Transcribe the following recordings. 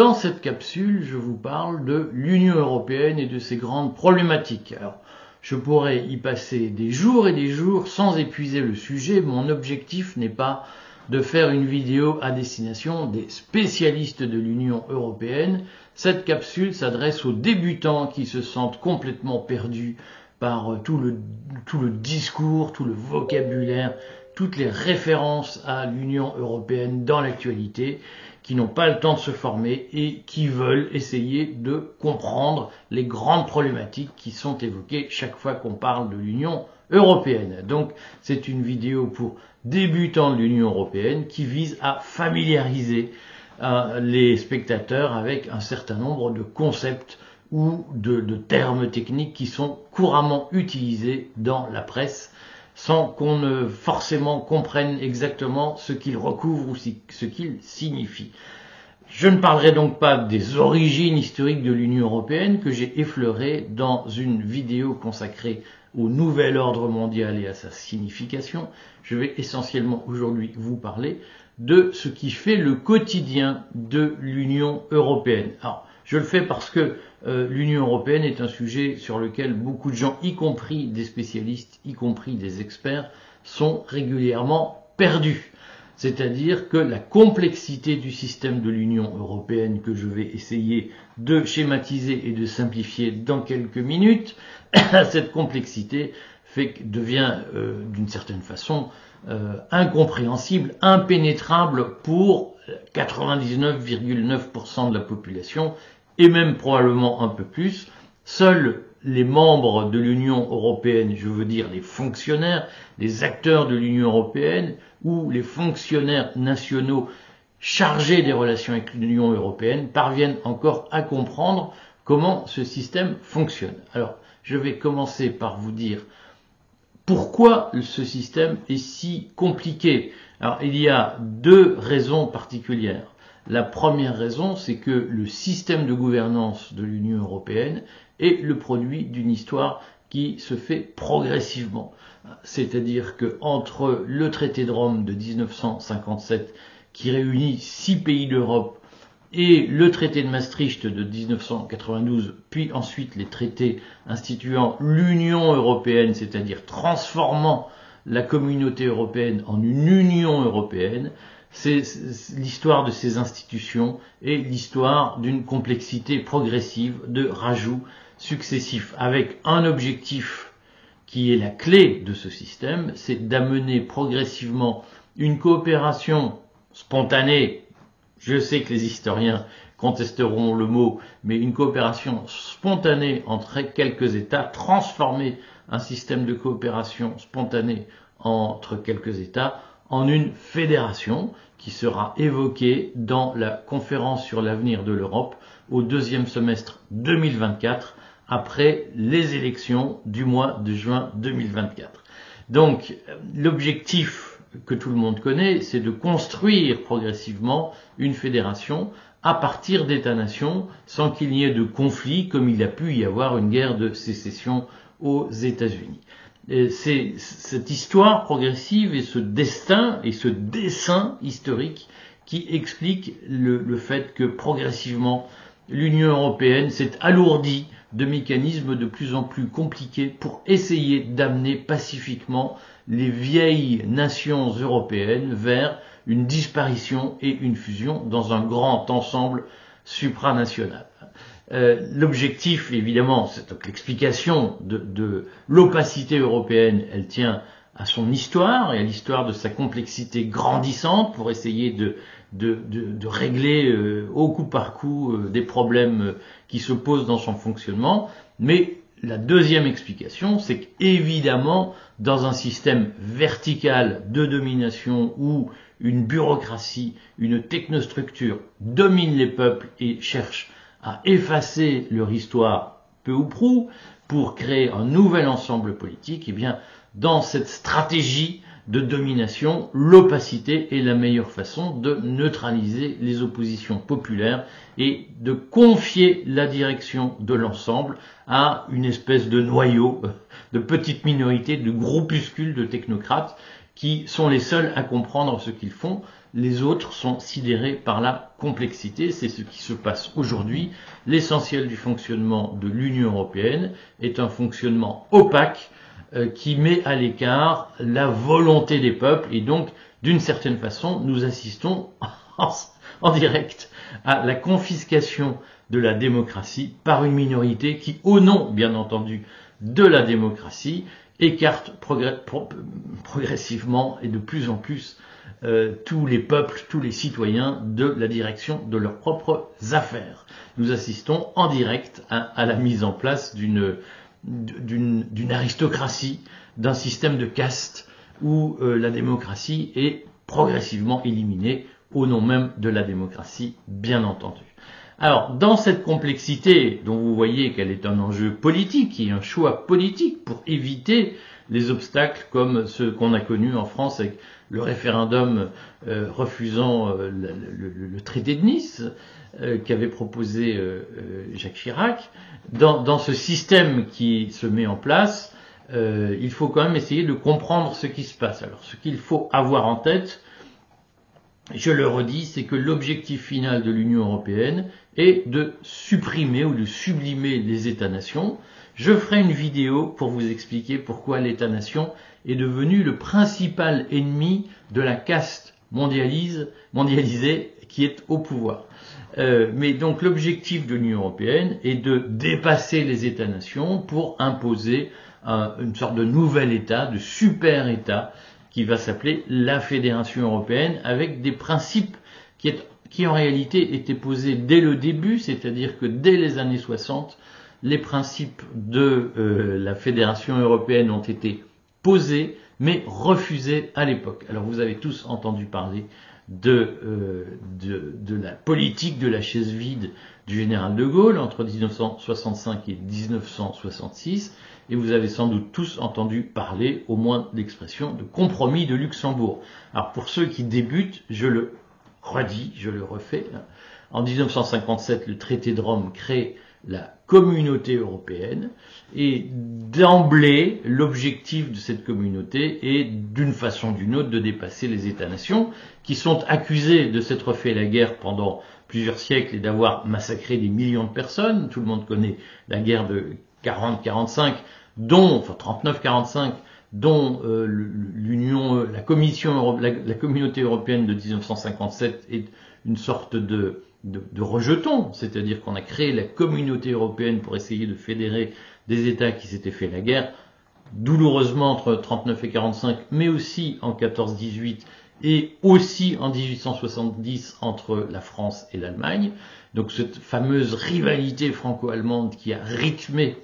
Dans cette capsule, je vous parle de l'Union européenne et de ses grandes problématiques. Alors, je pourrais y passer des jours et des jours sans épuiser le sujet. Mon objectif n'est pas de faire une vidéo à destination des spécialistes de l'Union européenne. Cette capsule s'adresse aux débutants qui se sentent complètement perdus par tout le, tout le discours, tout le vocabulaire, toutes les références à l'Union européenne dans l'actualité qui n'ont pas le temps de se former et qui veulent essayer de comprendre les grandes problématiques qui sont évoquées chaque fois qu'on parle de l'Union européenne. Donc c'est une vidéo pour débutants de l'Union européenne qui vise à familiariser euh, les spectateurs avec un certain nombre de concepts ou de, de termes techniques qui sont couramment utilisés dans la presse sans qu'on ne forcément comprenne exactement ce qu'il recouvre ou ce qu'il signifie. Je ne parlerai donc pas des origines historiques de l'Union européenne que j'ai effleurées dans une vidéo consacrée au nouvel ordre mondial et à sa signification. Je vais essentiellement aujourd'hui vous parler de ce qui fait le quotidien de l'Union européenne. Alors, je le fais parce que euh, l'Union européenne est un sujet sur lequel beaucoup de gens, y compris des spécialistes, y compris des experts, sont régulièrement perdus. C'est-à-dire que la complexité du système de l'Union européenne que je vais essayer de schématiser et de simplifier dans quelques minutes, cette complexité devient euh, d'une certaine façon euh, incompréhensible, impénétrable pour 99,9% de la population et même probablement un peu plus, seuls les membres de l'Union européenne, je veux dire les fonctionnaires, les acteurs de l'Union européenne ou les fonctionnaires nationaux chargés des relations avec l'Union européenne parviennent encore à comprendre comment ce système fonctionne. Alors, je vais commencer par vous dire pourquoi ce système est si compliqué. Alors, il y a deux raisons particulières. La première raison, c'est que le système de gouvernance de l'Union européenne est le produit d'une histoire qui se fait progressivement. C'est-à-dire que entre le traité de Rome de 1957, qui réunit six pays d'Europe, et le traité de Maastricht de 1992, puis ensuite les traités instituant l'Union européenne, c'est-à-dire transformant la communauté européenne en une Union européenne, c'est l'histoire de ces institutions et l'histoire d'une complexité progressive de rajouts successifs avec un objectif qui est la clé de ce système, c'est d'amener progressivement une coopération spontanée, je sais que les historiens contesteront le mot, mais une coopération spontanée entre quelques États, transformer un système de coopération spontanée entre quelques États en une fédération qui sera évoquée dans la conférence sur l'avenir de l'Europe au deuxième semestre 2024 après les élections du mois de juin 2024. Donc l'objectif que tout le monde connaît, c'est de construire progressivement une fédération à partir d'États-nations sans qu'il n'y ait de conflit comme il a pu y avoir une guerre de sécession aux États-Unis. C'est cette histoire progressive et ce destin et ce dessin historique qui explique le, fait que progressivement l'Union européenne s'est alourdie de mécanismes de plus en plus compliqués pour essayer d'amener pacifiquement les vieilles nations européennes vers une disparition et une fusion dans un grand ensemble supranational. Euh, l'objectif, évidemment, c'est l'explication de, l'opacité européenne, elle tient à son histoire et à l'histoire de sa complexité grandissante pour essayer de, régler euh, au coup par coup euh, des problèmes qui se posent dans son fonctionnement. Mais la deuxième explication, c'est qu'évidemment, dans un système vertical de domination où une bureaucratie, une technostructure domine les peuples et cherche à effacer leur histoire peu ou prou pour créer un nouvel ensemble politique, eh bien, dans cette stratégie de domination, l'opacité est la meilleure façon de neutraliser les oppositions populaires et de confier la direction de l'ensemble à une espèce de noyau, de petite minorité, de groupuscules de technocrates qui sont les seuls à comprendre ce qu'ils font, les autres sont sidérés par la complexité. C'est ce qui se passe aujourd'hui. L'essentiel du fonctionnement de l'Union européenne est un fonctionnement opaque qui met à l'écart la volonté des peuples et donc d'une certaine façon nous assistons en, direct à la confiscation de la démocratie par une minorité qui, au nom bien entendu de la démocratie, écarte progressivement et de plus en plus euh, tous les peuples, tous les citoyens de la direction de leurs propres affaires. Nous assistons en direct à, la mise en place d'une d'une aristocratie, d'un système de caste où euh, la démocratie est progressivement éliminée au nom même de la démocratie, bien entendu. Alors, dans cette complexité, dont vous voyez qu'elle est un enjeu politique et un choix politique pour éviter les obstacles comme ceux qu'on a connus en France avec le référendum euh, refusant euh, le, traité de Nice euh, qu'avait proposé Jacques Chirac, dans, dans, ce système qui se met en place, il faut quand même essayer de comprendre ce qui se passe. Alors, ce qu'il faut avoir en tête, je le redis, c'est que l'objectif final de l'Union européenne est de supprimer ou de sublimer les États-nations. Je ferai une vidéo pour vous expliquer pourquoi l'État-nation est devenu le principal ennemi de la caste mondialisée qui est au pouvoir. Euh, mais donc l'objectif de l'Union européenne est de dépasser les États-nations pour imposer une sorte de nouvel État, de super-État, qui va s'appeler la Fédération européenne, avec des principes qui, qui en réalité étaient posés dès le début, c'est-à-dire que dès les années 60, les principes de euh, la Fédération européenne ont été posés, mais refusés à l'époque. Alors vous avez tous entendu parler de, euh, de, de, la politique de la chaise vide du général de Gaulle entre 1965 et 1966, et vous avez sans doute tous entendu parler au moins d'expression de compromis de Luxembourg. Alors pour ceux qui débutent, je le redis, je le refais. En 1957, le traité de Rome crée la communauté européenne et d'emblée, l'objectif de cette communauté est d'une façon ou d'une autre de dépasser les États-nations qui sont accusés de s'être fait la guerre pendant plusieurs siècles et d'avoir massacré des millions de personnes. Tout le monde connaît la guerre de 40-45 dont, enfin 39-45, dont euh, l'Union, euh, la Commission, la, Communauté européenne de 1957 est une sorte de, de, rejeton, c'est-à-dire qu'on a créé la Communauté européenne pour essayer de fédérer des États qui s'étaient fait la guerre, douloureusement entre 39 et 45, mais aussi en 14-18 et aussi en 1870 entre la France et l'Allemagne. Donc cette fameuse rivalité franco-allemande qui a rythmé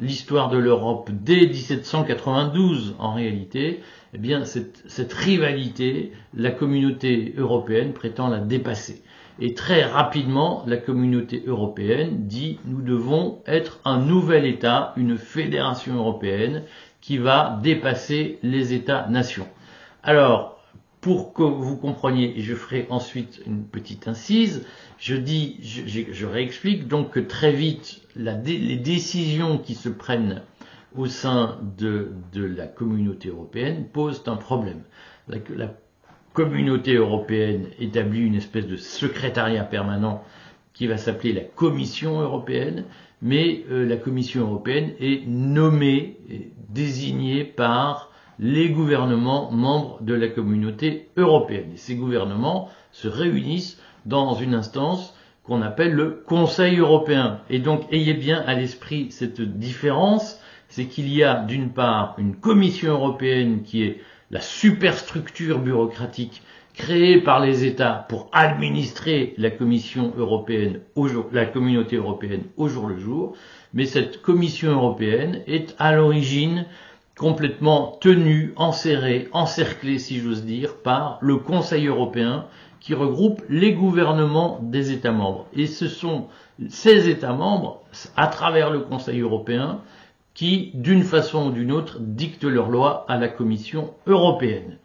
l'histoire de l'Europe dès 1792 en réalité, eh bien cette, rivalité, la communauté européenne prétend la dépasser. Et très rapidement, la communauté européenne dit nous devons être un nouvel État, une fédération européenne qui va dépasser les États-nations. Alors, pour que vous compreniez, et je ferai ensuite une petite incise, je dis, je, réexplique donc que très vite, les décisions qui se prennent au sein de, la communauté européenne posent un problème. Communauté européenne établit une espèce de secrétariat permanent qui va s'appeler la Commission européenne, mais euh, la Commission européenne est nommée, désignée par les gouvernements membres de la communauté européenne. Et ces gouvernements se réunissent dans une instance qu'on appelle le Conseil européen. Et donc ayez bien à l'esprit cette différence, c'est qu'il y a d'une part une Commission européenne qui est la superstructure bureaucratique créée par les États pour administrer la Commission européenne, au la communauté européenne au jour le jour, mais cette Commission européenne est à l'origine complètement tenu, enserré, encerclé, si j'ose dire, par le Conseil européen qui regroupe les gouvernements des États membres. Et ce sont ces États membres, à travers le Conseil européen, qui, d'une façon ou d'une autre, dictent leurs lois à la Commission européenne.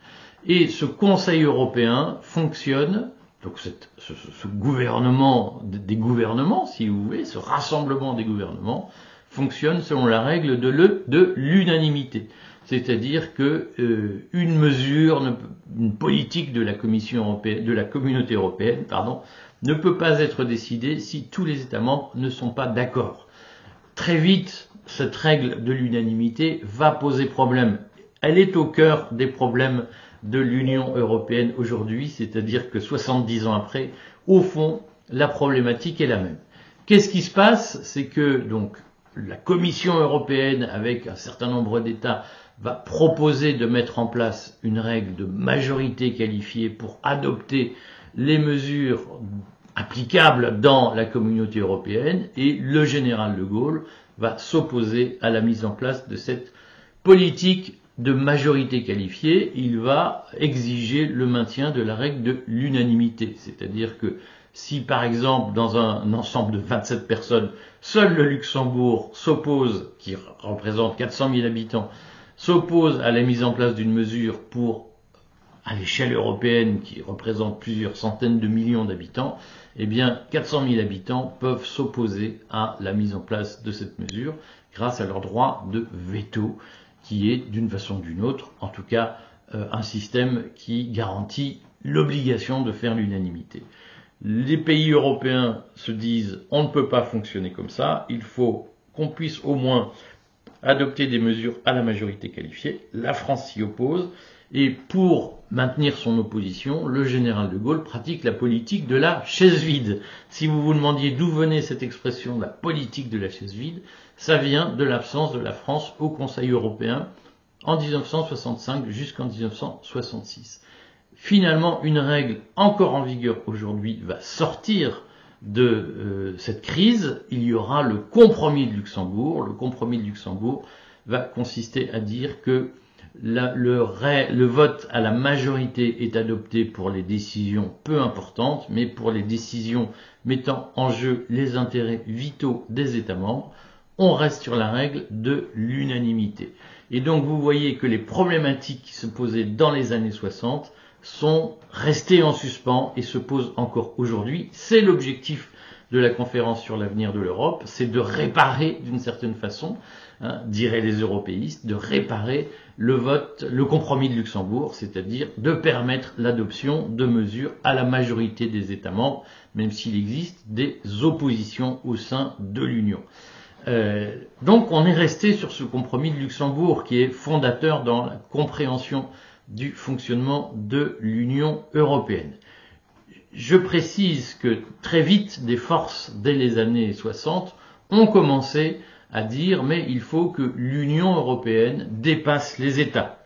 Et ce Conseil européen fonctionne, donc ce, gouvernement des gouvernements, si vous voulez, ce rassemblement des gouvernements, fonctionne selon la règle de l'unanimité. c'est-à-dire que euh, une mesure, une politique de la Commission européenne, de la Communauté européenne, pardon, ne peut pas être décidée si tous les États membres ne sont pas d'accord. Très vite, cette règle de l'unanimité va poser problème. Elle est au cœur des problèmes de l'Union européenne aujourd'hui, c'est-à-dire que 70 ans après, au fond, la problématique est la même. Qu'est-ce qui se passe? C'est que donc la Commission européenne, avec un certain nombre d'États, va proposer de mettre en place une règle de majorité qualifiée pour adopter les mesures applicables dans la communauté européenne et le général de Gaulle va s'opposer à la mise en place de cette politique de majorité qualifiée, il va exiger le maintien de la règle de l'unanimité. C'est-à-dire que si par exemple dans un ensemble de 27 personnes, seul le Luxembourg s'oppose, qui représente 400 000 habitants, s'oppose à la mise en place d'une mesure pour, à l'échelle européenne, qui représente plusieurs centaines de millions d'habitants, eh bien 400 000 habitants peuvent s'opposer à la mise en place de cette mesure grâce à leur droit de veto qui est d'une façon ou d'une autre, en tout cas, euh, un système qui garantit l'obligation de faire l'unanimité. Les pays européens se disent on ne peut pas fonctionner comme ça, il faut qu'on puisse au moins adopter des mesures à la majorité qualifiée. La France s'y oppose et pour maintenir son opposition, le général de Gaulle pratique la politique de la chaise vide. Si vous vous demandiez d'où venait cette expression, la politique de la chaise vide, ça vient de l'absence de la France au Conseil européen en 1965 jusqu'en 1966. Finalement, une règle encore en vigueur aujourd'hui va sortir de euh, cette crise. Il y aura le compromis de Luxembourg. Le compromis de Luxembourg va consister à dire que le, vote à la majorité est adopté pour les décisions peu importantes, mais pour les décisions mettant en jeu les intérêts vitaux des États membres, on reste sur la règle de l'unanimité. Et donc vous voyez que les problématiques qui se posaient dans les années 60 sont restées en suspens et se posent encore aujourd'hui. C'est l'objectif de la conférence sur l'avenir de l'Europe, c'est de réparer d'une certaine façon, hein, diraient les européistes, de réparer le vote, le compromis de Luxembourg, c'est-à-dire de permettre l'adoption de mesures à la majorité des États membres, même s'il existe des oppositions au sein de l'Union. Euh, donc on est resté sur ce compromis de Luxembourg qui est fondateur dans la compréhension du fonctionnement de l'Union européenne. Je précise que très vite des forces dès les années 60 ont commencé à dire mais il faut que l'Union européenne dépasse les États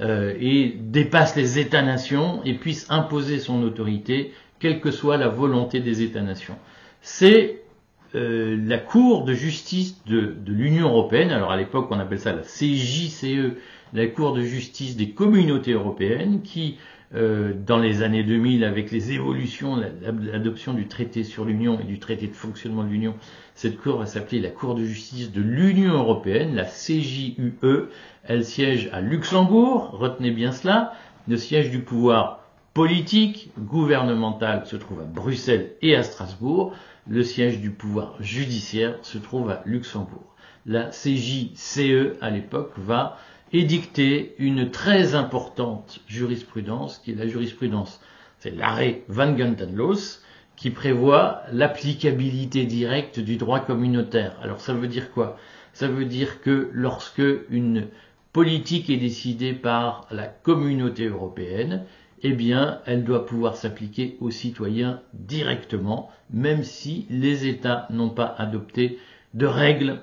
euh, et dépasse les États-nations et puisse imposer son autorité quelle que soit la volonté des États-nations. C'est euh, la Cour de justice de, l'Union européenne, alors à l'époque on appelle ça la CJCE, la Cour de justice des communautés européennes, qui euh, dans les années 2000, avec les évolutions, l'adoption du traité sur l'Union et du traité de fonctionnement de l'Union, cette Cour va s'appeler la Cour de justice de l'Union européenne, la CJUE. Elle siège à Luxembourg, retenez bien cela. Le siège du pouvoir politique, gouvernemental se trouve à Bruxelles et à Strasbourg le siège du pouvoir judiciaire se trouve à Luxembourg. La CJCE, à l'époque, va édicter une très importante jurisprudence, qui est la jurisprudence, c'est l'arrêt Van Gentenlos, qui prévoit l'applicabilité directe du droit communautaire. Alors ça veut dire quoi? Ça veut dire que lorsque une politique est décidée par la communauté européenne, eh bien, elle doit pouvoir s'appliquer aux citoyens directement, même si les États n'ont pas adopté de règles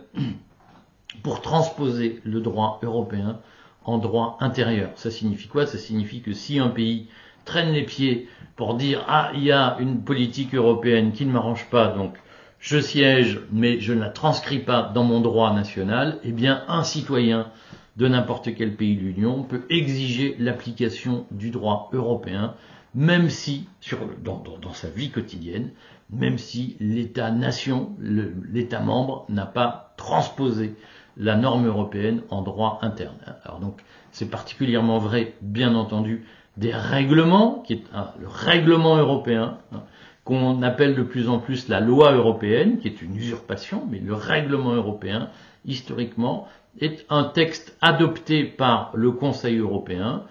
pour transposer le droit européen en droit intérieur. Ça signifie quoi? Ça signifie que si un pays traîne les pieds pour dire ah il y a une politique européenne qui ne m'arrange pas donc je siège mais je ne la transcris pas dans mon droit national, eh bien un citoyen de n'importe quel pays de l'Union peut exiger l'application du droit européen, même si, sur, dans, sa vie quotidienne, même si l'État-nation, l'État membre n'a pas transposé la norme européenne en droit interne. Alors donc, c'est particulièrement vrai, bien entendu, des règlements, qui est le règlement européen, hein, qu'on appelle de plus en plus la loi européenne, qui est une usurpation, mais le règlement européen, historiquement, est un texte adopté par le Conseil européen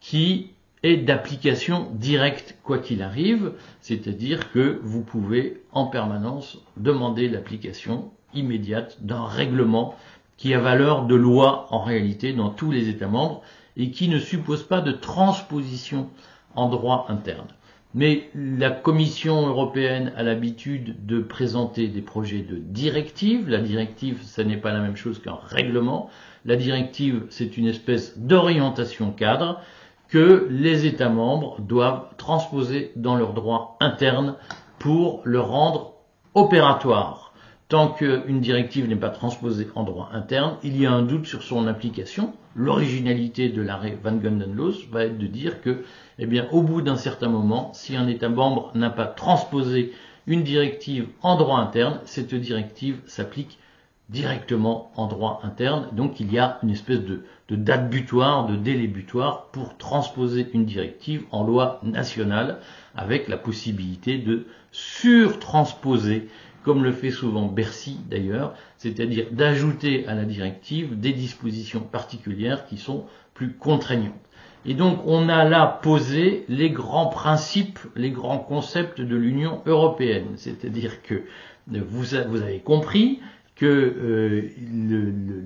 qui est d'application directe quoi qu'il arrive, c'est-à-dire que vous pouvez en permanence demander l'application immédiate d'un règlement qui a valeur de loi en réalité dans tous les États membres et qui ne suppose pas de transposition en droit interne. Mais la Commission européenne a l'habitude de présenter des projets de directive. La directive, ce n'est pas la même chose qu'un règlement. La directive, c'est une espèce d'orientation cadre que les États membres doivent transposer dans leur droit interne pour le rendre opératoire. Tant qu'une directive n'est pas transposée en droit interne, il y a un doute sur son application. L'originalité de l'arrêt Van Gundenlos va être de dire que, eh bien, au bout d'un certain moment, si un État membre n'a pas transposé une directive en droit interne, cette directive s'applique directement en droit interne. Donc il y a une espèce de, de, date butoir, de délai butoir pour transposer une directive en loi nationale avec la possibilité de surtransposer comme le fait souvent Bercy d'ailleurs, c'est-à-dire d'ajouter à la directive des dispositions particulières qui sont plus contraignantes. Et donc on a là posé les grands principes, les grands concepts de l'Union européenne, c'est-à-dire que vous, avez compris que euh,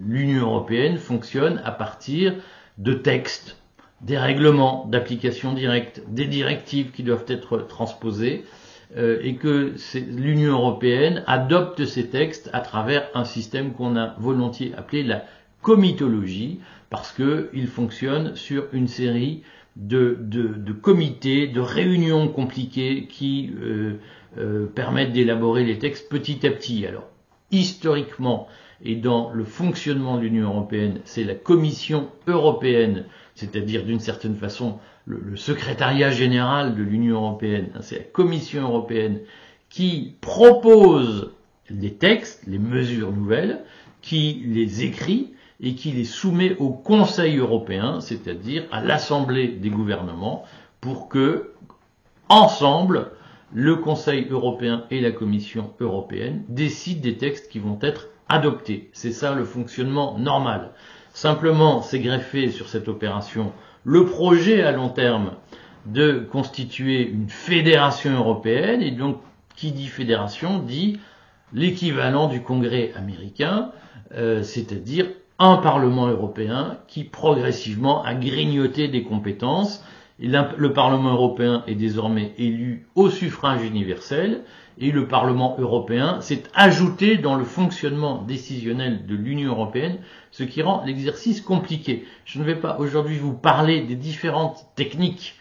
l'Union européenne fonctionne à partir de textes, des règlements d'application directe, des directives qui doivent être transposées, euh, et que l'Union européenne adopte ces textes à travers un système qu'on a volontiers appelé la comitologie, parce qu'il fonctionne sur une série de, de, comités, de réunions compliquées qui euh, euh, permettent d'élaborer les textes petit à petit. Alors, historiquement, et dans le fonctionnement de l'Union européenne, c'est la Commission européenne, c'est-à-dire d'une certaine façon le, secrétariat général de l'Union européenne, hein, c'est la Commission européenne qui propose les textes, les mesures nouvelles, qui les écrit et qui les soumet au Conseil européen, c'est-à-dire à l'Assemblée des gouvernements, pour que, ensemble, le Conseil européen et la Commission européenne décident des textes qui vont être adoptés. C'est ça le fonctionnement normal. Simplement, c'est greffé sur cette opération le projet à long terme de constituer une fédération européenne, et donc qui dit fédération dit l'équivalent du Congrès américain, euh, c'est-à-dire un Parlement européen qui progressivement a grignoté des compétences. le Parlement européen est désormais élu au suffrage universel et le Parlement européen s'est ajouté dans le fonctionnement décisionnel de l'Union européenne, ce qui rend l'exercice compliqué. Je ne vais pas aujourd'hui vous parler des différentes techniques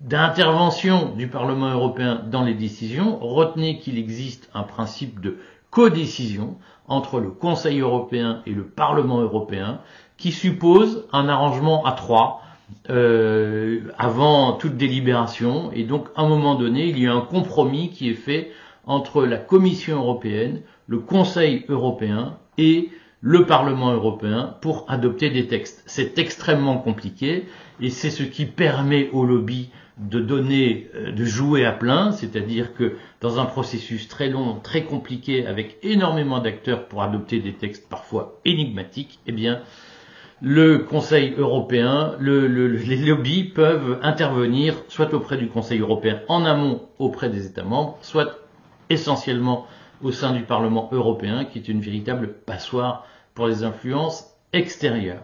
d'intervention du Parlement européen dans les décisions. Retenez qu'il existe un principe de codécision entre le Conseil européen et le Parlement européen qui suppose un arrangement à trois euh, avant toute délibération. Et donc, à un moment donné, il y a un compromis qui est fait entre la Commission européenne, le Conseil européen et le Parlement européen pour adopter des textes. C'est extrêmement compliqué et c'est ce qui permet au lobby de donner, euh, de jouer à plein, c'est-à-dire que dans un processus très long, très compliqué, avec énormément d'acteurs pour adopter des textes parfois énigmatiques, eh bien, le Conseil européen, les lobbies peuvent intervenir soit auprès du Conseil européen en amont auprès des États membres, soit essentiellement au sein du Parlement européen, qui est une véritable passoire pour les influences extérieures.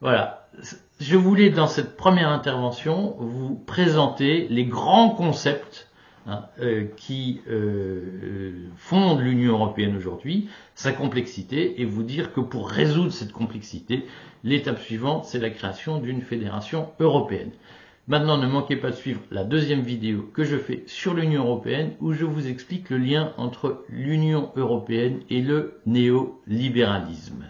Voilà. Je voulais, dans cette première intervention, vous présenter les grands concepts hein, euh, qui euh, fondent l'Union européenne aujourd'hui, sa complexité, et vous dire que pour résoudre cette complexité, L'étape suivante, c'est la création d'une fédération européenne. Maintenant, ne manquez pas de suivre la deuxième vidéo que je fais sur l'Union européenne où je vous explique le lien entre l'Union européenne et le néolibéralisme.